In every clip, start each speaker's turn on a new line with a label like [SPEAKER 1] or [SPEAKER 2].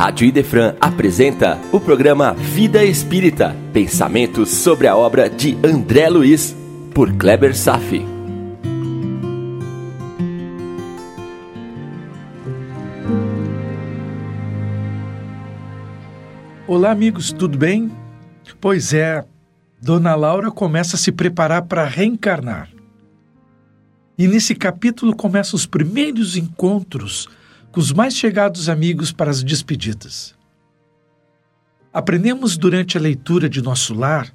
[SPEAKER 1] Rádio Idefran apresenta o programa Vida Espírita, pensamentos sobre a obra de André Luiz, por Kleber Safi.
[SPEAKER 2] Olá, amigos, tudo bem? Pois é, Dona Laura começa a se preparar para reencarnar. E nesse capítulo começam os primeiros encontros com os mais chegados amigos para as despedidas. Aprendemos durante a leitura de nosso lar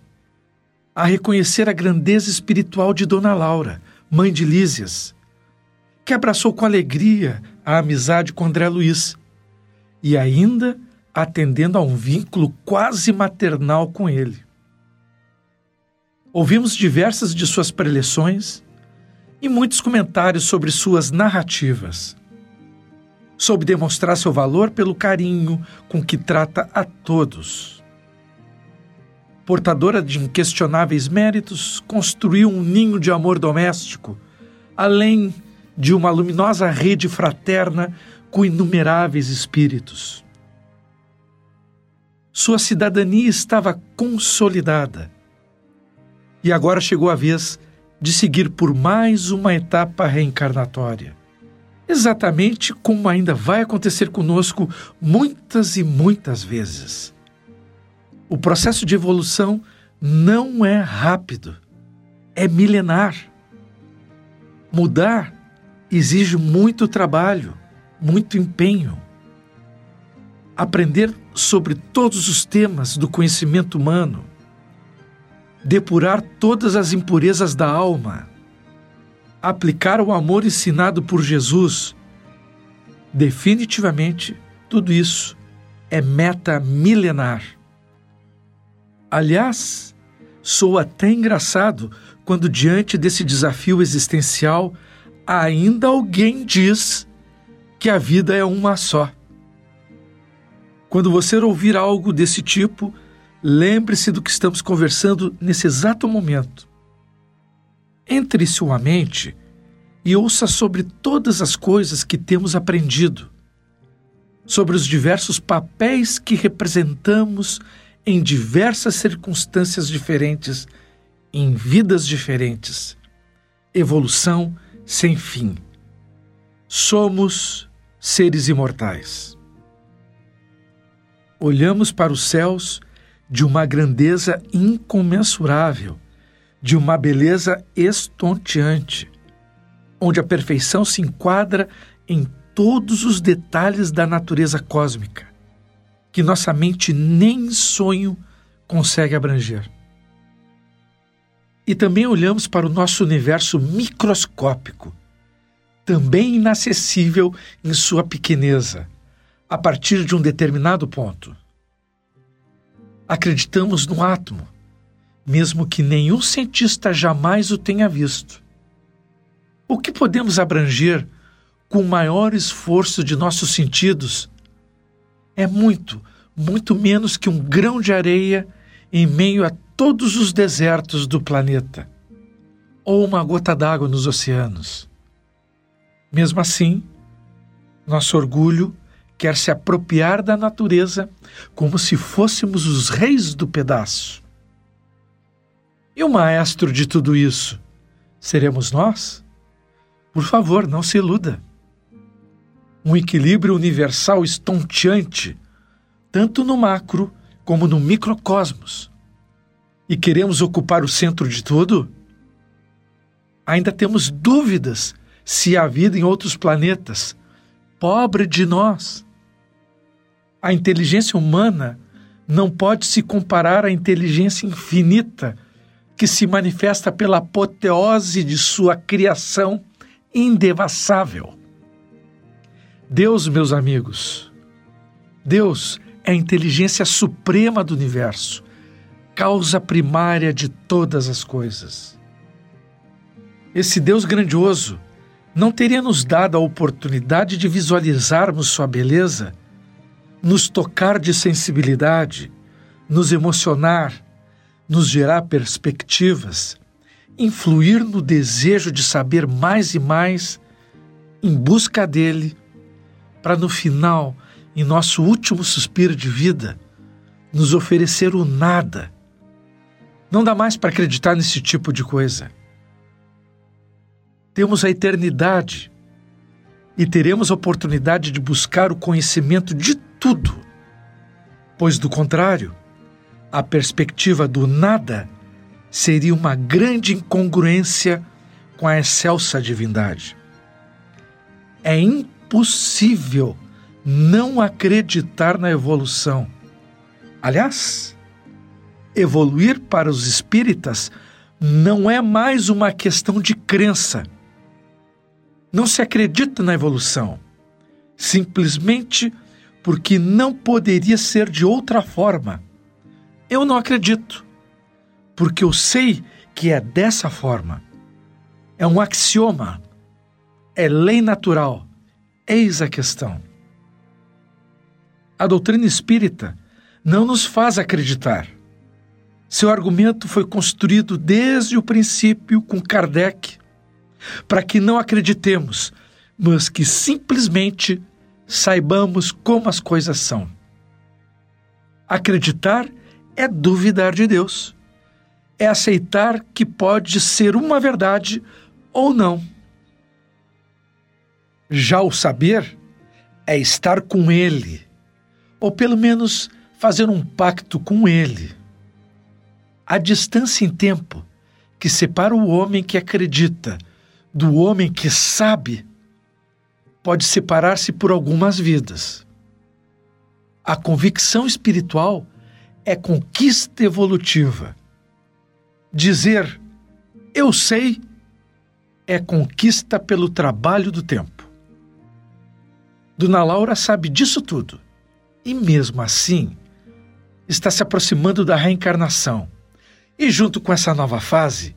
[SPEAKER 2] a reconhecer a grandeza espiritual de Dona Laura, mãe de Lísias, que abraçou com alegria a amizade com André Luiz e ainda atendendo a um vínculo quase maternal com ele. Ouvimos diversas de suas preleções e muitos comentários sobre suas narrativas. Soube demonstrar seu valor pelo carinho com que trata a todos. Portadora de inquestionáveis méritos, construiu um ninho de amor doméstico, além de uma luminosa rede fraterna com inumeráveis espíritos. Sua cidadania estava consolidada. E agora chegou a vez de seguir por mais uma etapa reencarnatória. Exatamente como ainda vai acontecer conosco muitas e muitas vezes. O processo de evolução não é rápido, é milenar. Mudar exige muito trabalho, muito empenho aprender sobre todos os temas do conhecimento humano, depurar todas as impurezas da alma, aplicar o amor ensinado por Jesus. Definitivamente, tudo isso é meta milenar. Aliás, sou até engraçado quando, diante desse desafio existencial, ainda alguém diz que a vida é uma só. Quando você ouvir algo desse tipo, lembre-se do que estamos conversando nesse exato momento. Entre sua mente e ouça sobre todas as coisas que temos aprendido, sobre os diversos papéis que representamos em diversas circunstâncias diferentes, em vidas diferentes. Evolução sem fim. Somos seres imortais olhamos para os céus de uma grandeza incomensurável, de uma beleza estonteante, onde a perfeição se enquadra em todos os detalhes da natureza cósmica, que nossa mente nem em sonho consegue abranger. E também olhamos para o nosso universo microscópico, também inacessível em sua pequeneza a partir de um determinado ponto. Acreditamos no átomo, mesmo que nenhum cientista jamais o tenha visto. O que podemos abranger com o maior esforço de nossos sentidos é muito, muito menos que um grão de areia em meio a todos os desertos do planeta, ou uma gota d'água nos oceanos. Mesmo assim, nosso orgulho quer se apropriar da natureza como se fôssemos os reis do pedaço. E o maestro de tudo isso seremos nós? Por favor, não se iluda. Um equilíbrio universal estonteante, tanto no macro como no microcosmos. E queremos ocupar o centro de tudo? Ainda temos dúvidas se há vida em outros planetas. Pobre de nós! a inteligência humana não pode se comparar à inteligência infinita que se manifesta pela apoteose de sua criação indevassável. Deus, meus amigos, Deus é a inteligência suprema do universo, causa primária de todas as coisas. Esse Deus grandioso não teria nos dado a oportunidade de visualizarmos sua beleza nos tocar de sensibilidade, nos emocionar, nos gerar perspectivas, influir no desejo de saber mais e mais em busca dele, para no final em nosso último suspiro de vida, nos oferecer o nada. Não dá mais para acreditar nesse tipo de coisa. Temos a eternidade e teremos a oportunidade de buscar o conhecimento de tudo, pois, do contrário, a perspectiva do nada seria uma grande incongruência com a excelsa divindade. É impossível não acreditar na evolução. Aliás, evoluir para os espíritas não é mais uma questão de crença. Não se acredita na evolução, simplesmente porque não poderia ser de outra forma. Eu não acredito, porque eu sei que é dessa forma. É um axioma, é lei natural. Eis a questão. A doutrina espírita não nos faz acreditar. Seu argumento foi construído desde o princípio com Kardec, para que não acreditemos, mas que simplesmente saibamos como as coisas são. Acreditar é duvidar de Deus. É aceitar que pode ser uma verdade ou não. Já o saber é estar com Ele, ou pelo menos fazer um pacto com Ele. A distância em tempo que separa o homem que acredita do homem que sabe pode separar-se por algumas vidas. A convicção espiritual é conquista evolutiva. Dizer eu sei é conquista pelo trabalho do tempo. Dona Laura sabe disso tudo e, mesmo assim, está se aproximando da reencarnação. E, junto com essa nova fase,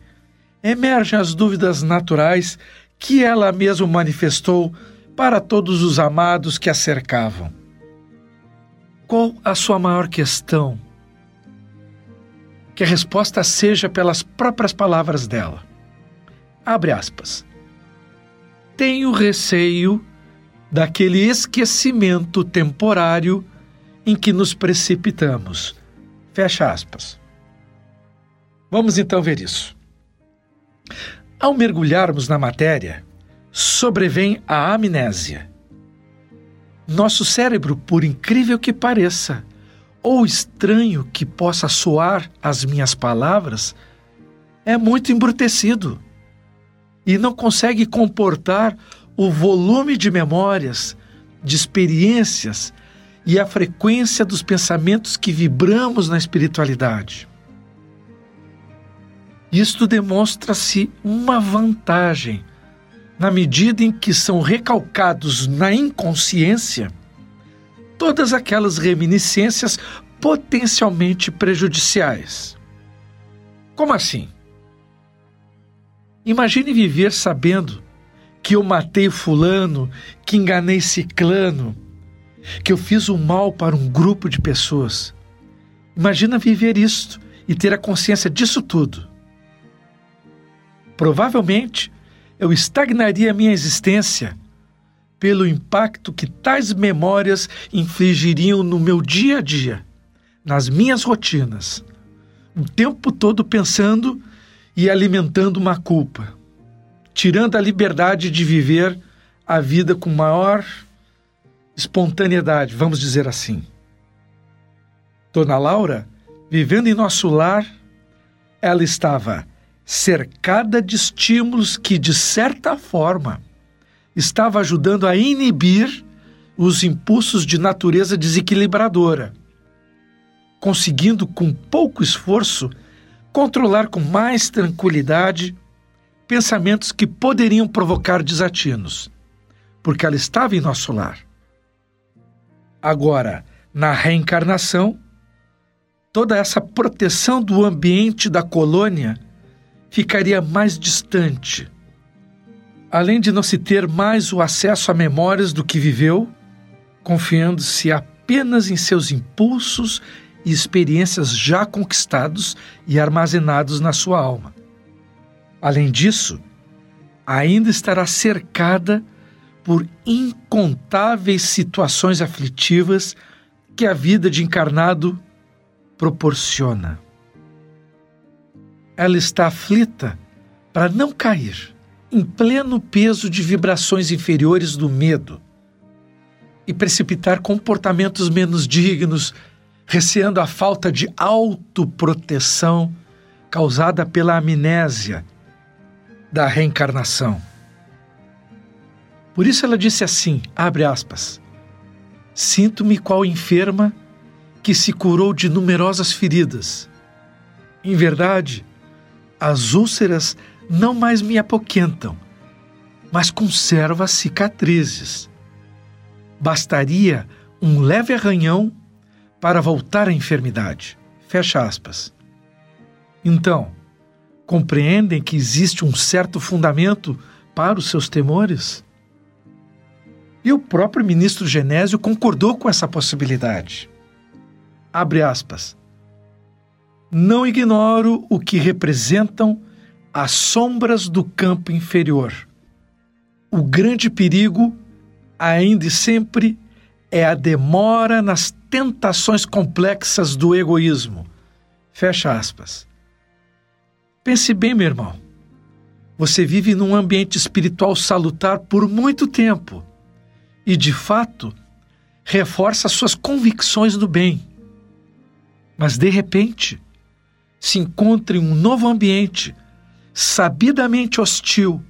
[SPEAKER 2] emergem as dúvidas naturais que ela mesma manifestou para todos os amados que a cercavam. Qual a sua maior questão? Que a resposta seja pelas próprias palavras dela. Abre aspas. Tenho receio daquele esquecimento temporário em que nos precipitamos. Fecha aspas. Vamos então ver isso. Ao mergulharmos na matéria, sobrevém a amnésia. Nosso cérebro, por incrível que pareça, ou estranho que possa soar as minhas palavras, é muito embrutecido e não consegue comportar o volume de memórias, de experiências e a frequência dos pensamentos que vibramos na espiritualidade. Isto demonstra-se uma vantagem na medida em que são recalcados na inconsciência todas aquelas reminiscências potencialmente prejudiciais. Como assim? Imagine viver sabendo que eu matei Fulano, que enganei Ciclano, que eu fiz o um mal para um grupo de pessoas. Imagina viver isto e ter a consciência disso tudo. Provavelmente eu estagnaria minha existência pelo impacto que tais memórias infligiriam no meu dia a dia, nas minhas rotinas, o tempo todo pensando e alimentando uma culpa, tirando a liberdade de viver a vida com maior espontaneidade, vamos dizer assim. Dona Laura, vivendo em nosso lar, ela estava cercada de estímulos que, de certa forma, estava ajudando a inibir os impulsos de natureza desequilibradora, conseguindo, com pouco esforço, controlar com mais tranquilidade pensamentos que poderiam provocar desatinos, porque ela estava em nosso lar. Agora, na reencarnação, toda essa proteção do ambiente da colônia ficaria mais distante. Além de não se ter mais o acesso a memórias do que viveu, confiando-se apenas em seus impulsos e experiências já conquistados e armazenados na sua alma. Além disso, ainda estará cercada por incontáveis situações aflitivas que a vida de encarnado proporciona. Ela está aflita para não cair em pleno peso de vibrações inferiores do medo e precipitar comportamentos menos dignos, receando a falta de autoproteção causada pela amnésia da reencarnação. Por isso ela disse assim, abre aspas, Sinto-me qual enferma que se curou de numerosas feridas. Em verdade, as úlceras não mais me apoquentam, mas conservo as cicatrizes. Bastaria um leve arranhão para voltar à enfermidade. Fecha aspas. Então, compreendem que existe um certo fundamento para os seus temores? E o próprio ministro Genésio concordou com essa possibilidade. Abre aspas. Não ignoro o que representam as sombras do campo inferior. O grande perigo, ainda e sempre, é a demora nas tentações complexas do egoísmo. Fecha aspas. Pense bem, meu irmão. Você vive num ambiente espiritual salutar por muito tempo e, de fato, reforça suas convicções do bem. Mas, de repente, se encontra em um novo ambiente sabidamente hostil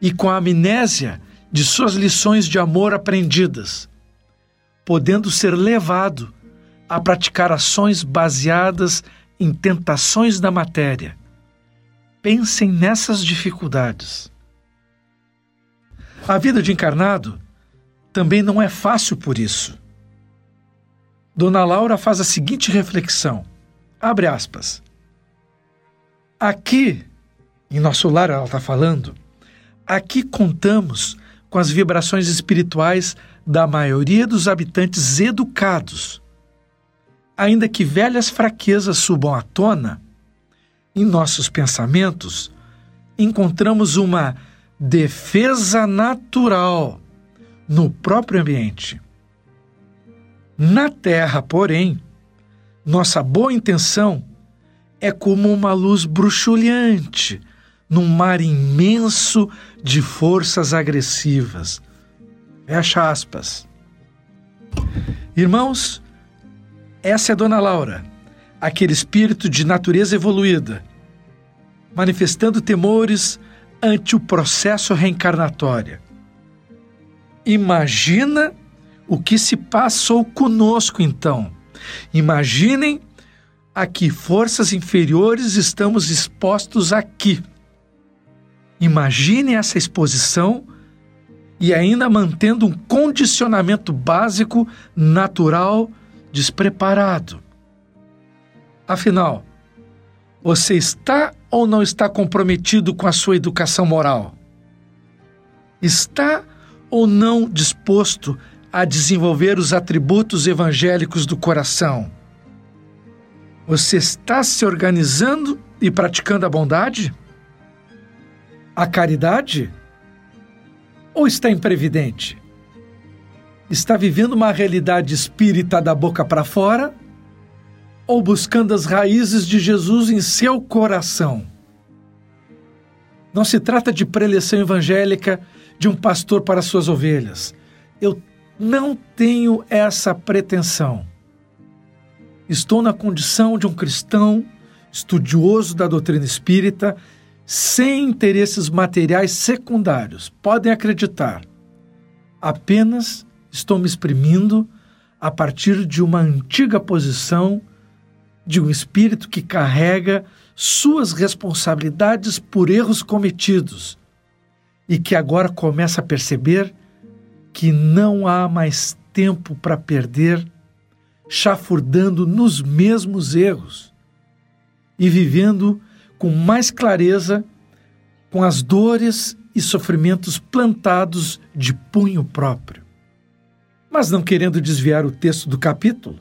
[SPEAKER 2] e com a amnésia de suas lições de amor aprendidas, podendo ser levado a praticar ações baseadas em tentações da matéria. Pensem nessas dificuldades. A vida de encarnado também não é fácil por isso. Dona Laura faz a seguinte reflexão: abre aspas. Aqui em nosso lar, ela está falando, aqui contamos com as vibrações espirituais da maioria dos habitantes educados. Ainda que velhas fraquezas subam à tona, em nossos pensamentos encontramos uma defesa natural no próprio ambiente. Na Terra, porém, nossa boa intenção é como uma luz bruxuleante num mar imenso de forças agressivas. Fecha aspas. Irmãos, essa é Dona Laura, aquele espírito de natureza evoluída, manifestando temores ante o processo reencarnatório. Imagina o que se passou conosco então. Imaginem a que forças inferiores estamos expostos aqui. Imagine essa exposição e ainda mantendo um condicionamento básico, natural, despreparado. Afinal, você está ou não está comprometido com a sua educação moral? Está ou não disposto a desenvolver os atributos evangélicos do coração? Você está se organizando e praticando a bondade? A caridade? Ou está imprevidente? Está vivendo uma realidade espírita da boca para fora? Ou buscando as raízes de Jesus em seu coração? Não se trata de preleção evangélica de um pastor para suas ovelhas. Eu não tenho essa pretensão. Estou na condição de um cristão estudioso da doutrina espírita sem interesses materiais secundários. Podem acreditar. Apenas estou me exprimindo a partir de uma antiga posição de um espírito que carrega suas responsabilidades por erros cometidos e que agora começa a perceber que não há mais tempo para perder chafurdando nos mesmos erros e vivendo com mais clareza com as dores e sofrimentos plantados de punho próprio. Mas não querendo desviar o texto do capítulo,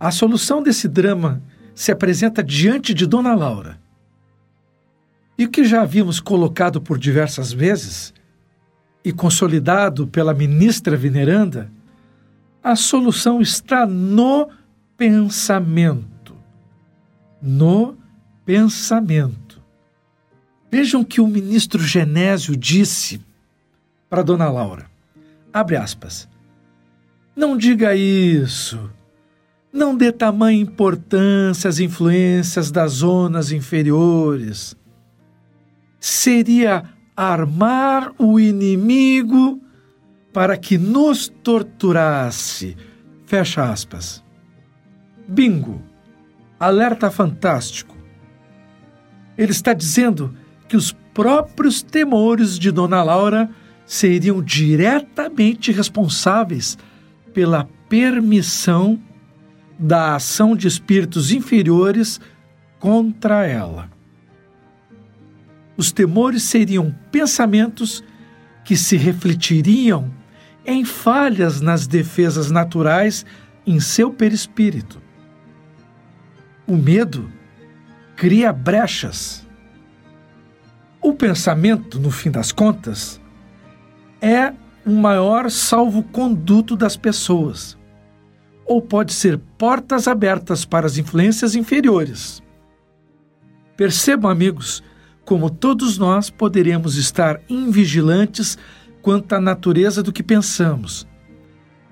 [SPEAKER 2] a solução desse drama se apresenta diante de Dona Laura. E o que já havíamos colocado por diversas vezes, e consolidado pela ministra veneranda, a solução está no pensamento. No pensamento. Vejam que o ministro Genésio disse para Dona Laura. Abre aspas. Não diga isso. Não dê tamanha importância às influências das zonas inferiores. Seria armar o inimigo para que nos torturasse. Fecha aspas. Bingo. Alerta fantástico. Ele está dizendo que os próprios temores de Dona Laura seriam diretamente responsáveis pela permissão da ação de espíritos inferiores contra ela. Os temores seriam pensamentos que se refletiriam em falhas nas defesas naturais em seu perispírito. O medo cria brechas. O pensamento, no fim das contas, é o maior salvo-conduto das pessoas, ou pode ser portas abertas para as influências inferiores. Percebam, amigos, como todos nós poderemos estar invigilantes quanto à natureza do que pensamos,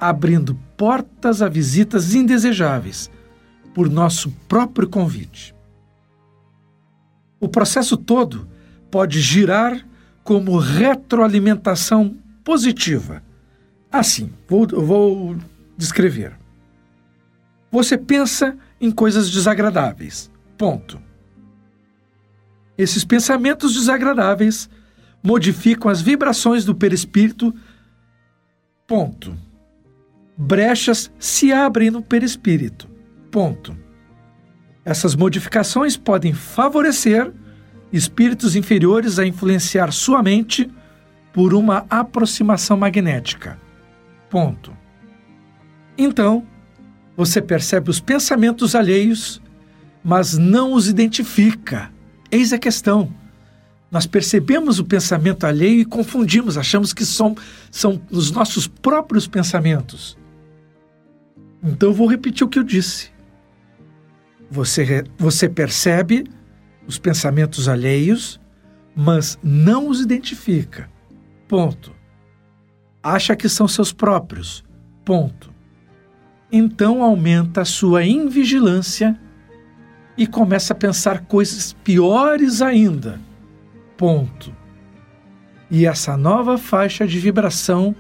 [SPEAKER 2] abrindo portas a visitas indesejáveis por nosso próprio convite. O processo todo pode girar como retroalimentação positiva. Assim, vou, vou descrever. Você pensa em coisas desagradáveis. Ponto. Esses pensamentos desagradáveis modificam as vibrações do perispírito. Ponto. Brechas se abrem no perispírito. Ponto. Essas modificações podem favorecer espíritos inferiores a influenciar sua mente por uma aproximação magnética. Ponto. Então, você percebe os pensamentos alheios, mas não os identifica Eis a questão. Nós percebemos o pensamento alheio e confundimos, achamos que são, são os nossos próprios pensamentos. Então eu vou repetir o que eu disse. Você, você percebe os pensamentos alheios, mas não os identifica. Ponto. Acha que são seus próprios. Ponto. Então aumenta a sua invigilância e começa a pensar coisas piores ainda. Ponto. E essa nova faixa de vibração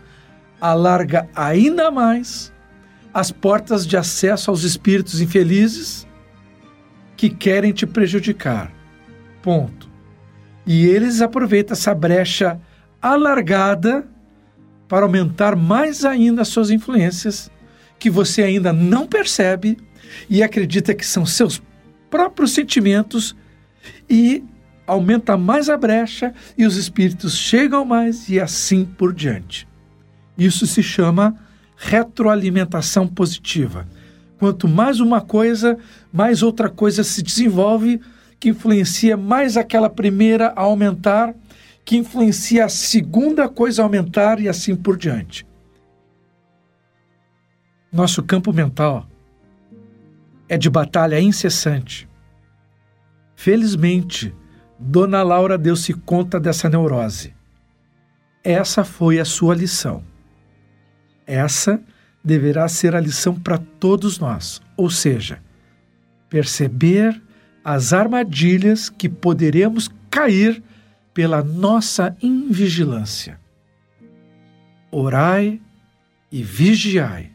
[SPEAKER 2] alarga ainda mais as portas de acesso aos espíritos infelizes que querem te prejudicar. Ponto. E eles aproveitam essa brecha alargada para aumentar mais ainda as suas influências, que você ainda não percebe e acredita que são seus próprios sentimentos e aumenta mais a brecha e os espíritos chegam mais e assim por diante. Isso se chama retroalimentação positiva. Quanto mais uma coisa, mais outra coisa se desenvolve que influencia mais aquela primeira a aumentar, que influencia a segunda coisa a aumentar e assim por diante. Nosso campo mental é de batalha incessante. Felizmente, Dona Laura deu-se conta dessa neurose. Essa foi a sua lição. Essa deverá ser a lição para todos nós, ou seja, perceber as armadilhas que poderemos cair pela nossa invigilância. Orai e vigiai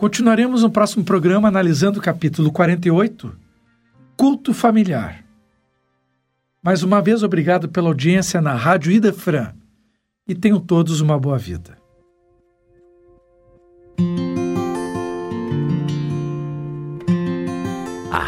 [SPEAKER 2] Continuaremos no próximo programa analisando o capítulo 48, Culto Familiar. Mais uma vez, obrigado pela audiência na Rádio Idefran e tenham todos uma boa vida.